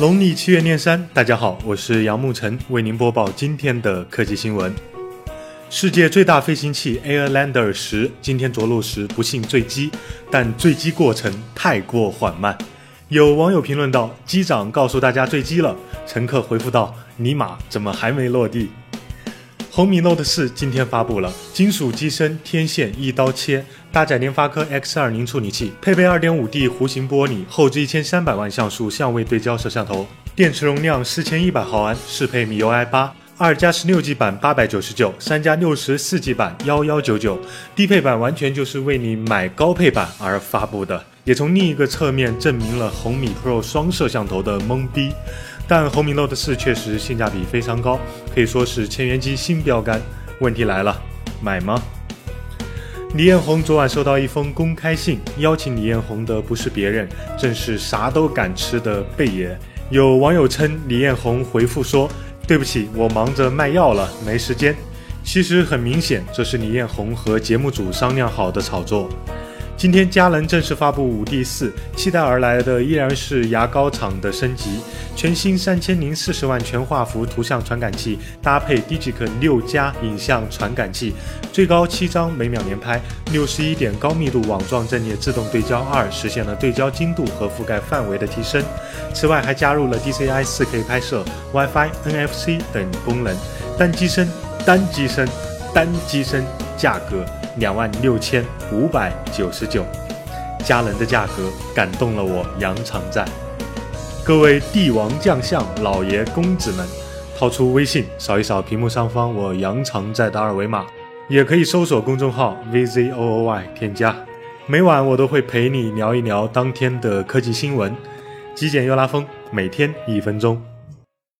农历七月念三，大家好，我是杨沐晨，为您播报今天的科技新闻。世界最大飞行器 Airlander 十今天着陆时不幸坠机，但坠机过程太过缓慢。有网友评论道：“机长告诉大家坠机了。”乘客回复道：“尼玛，怎么还没落地？”红米 Note 四今天发布了金属机身天线一刀切，搭载联发科 X 二零处理器，配备二点五 D 弧形玻璃，后置一千三百万像素相位对焦摄像头，电池容量四千一百毫安，适配 MIUI 八，二加十六 G 版八百九十九，三加六十四 G 版幺幺九九，低配版完全就是为你买高配版而发布的，也从另一个侧面证明了红米 Pro 双摄像头的懵逼。但红米 Note 4确实性价比非常高，可以说是千元机新标杆。问题来了，买吗？李彦宏昨晚收到一封公开信，邀请李彦宏的不是别人，正是啥都敢吃的贝爷。有网友称李彦宏回复说：“对不起，我忙着卖药了，没时间。”其实很明显，这是李彦宏和节目组商量好的炒作。今天佳能正式发布五 D 四，期待而来的依然是牙膏厂的升级。全新三千零四十万全画幅图像传感器，搭配 Digic 六加影像传感器，最高七张每秒连拍，六十一点高密度网状阵列自动对焦二，实现了对焦精度和覆盖范围的提升。此外，还加入了 DCI 四 K 拍摄、WiFi、NFC 等功能。单机身，单机身，单机身，价格。两万六千五百九十九，佳能的价格感动了我杨常在。各位帝王将相、老爷公子们，掏出微信扫一扫屏幕上方我杨常在的二维码，也可以搜索公众号 VZOOY 添加。每晚我都会陪你聊一聊当天的科技新闻，极简又拉风，每天一分钟。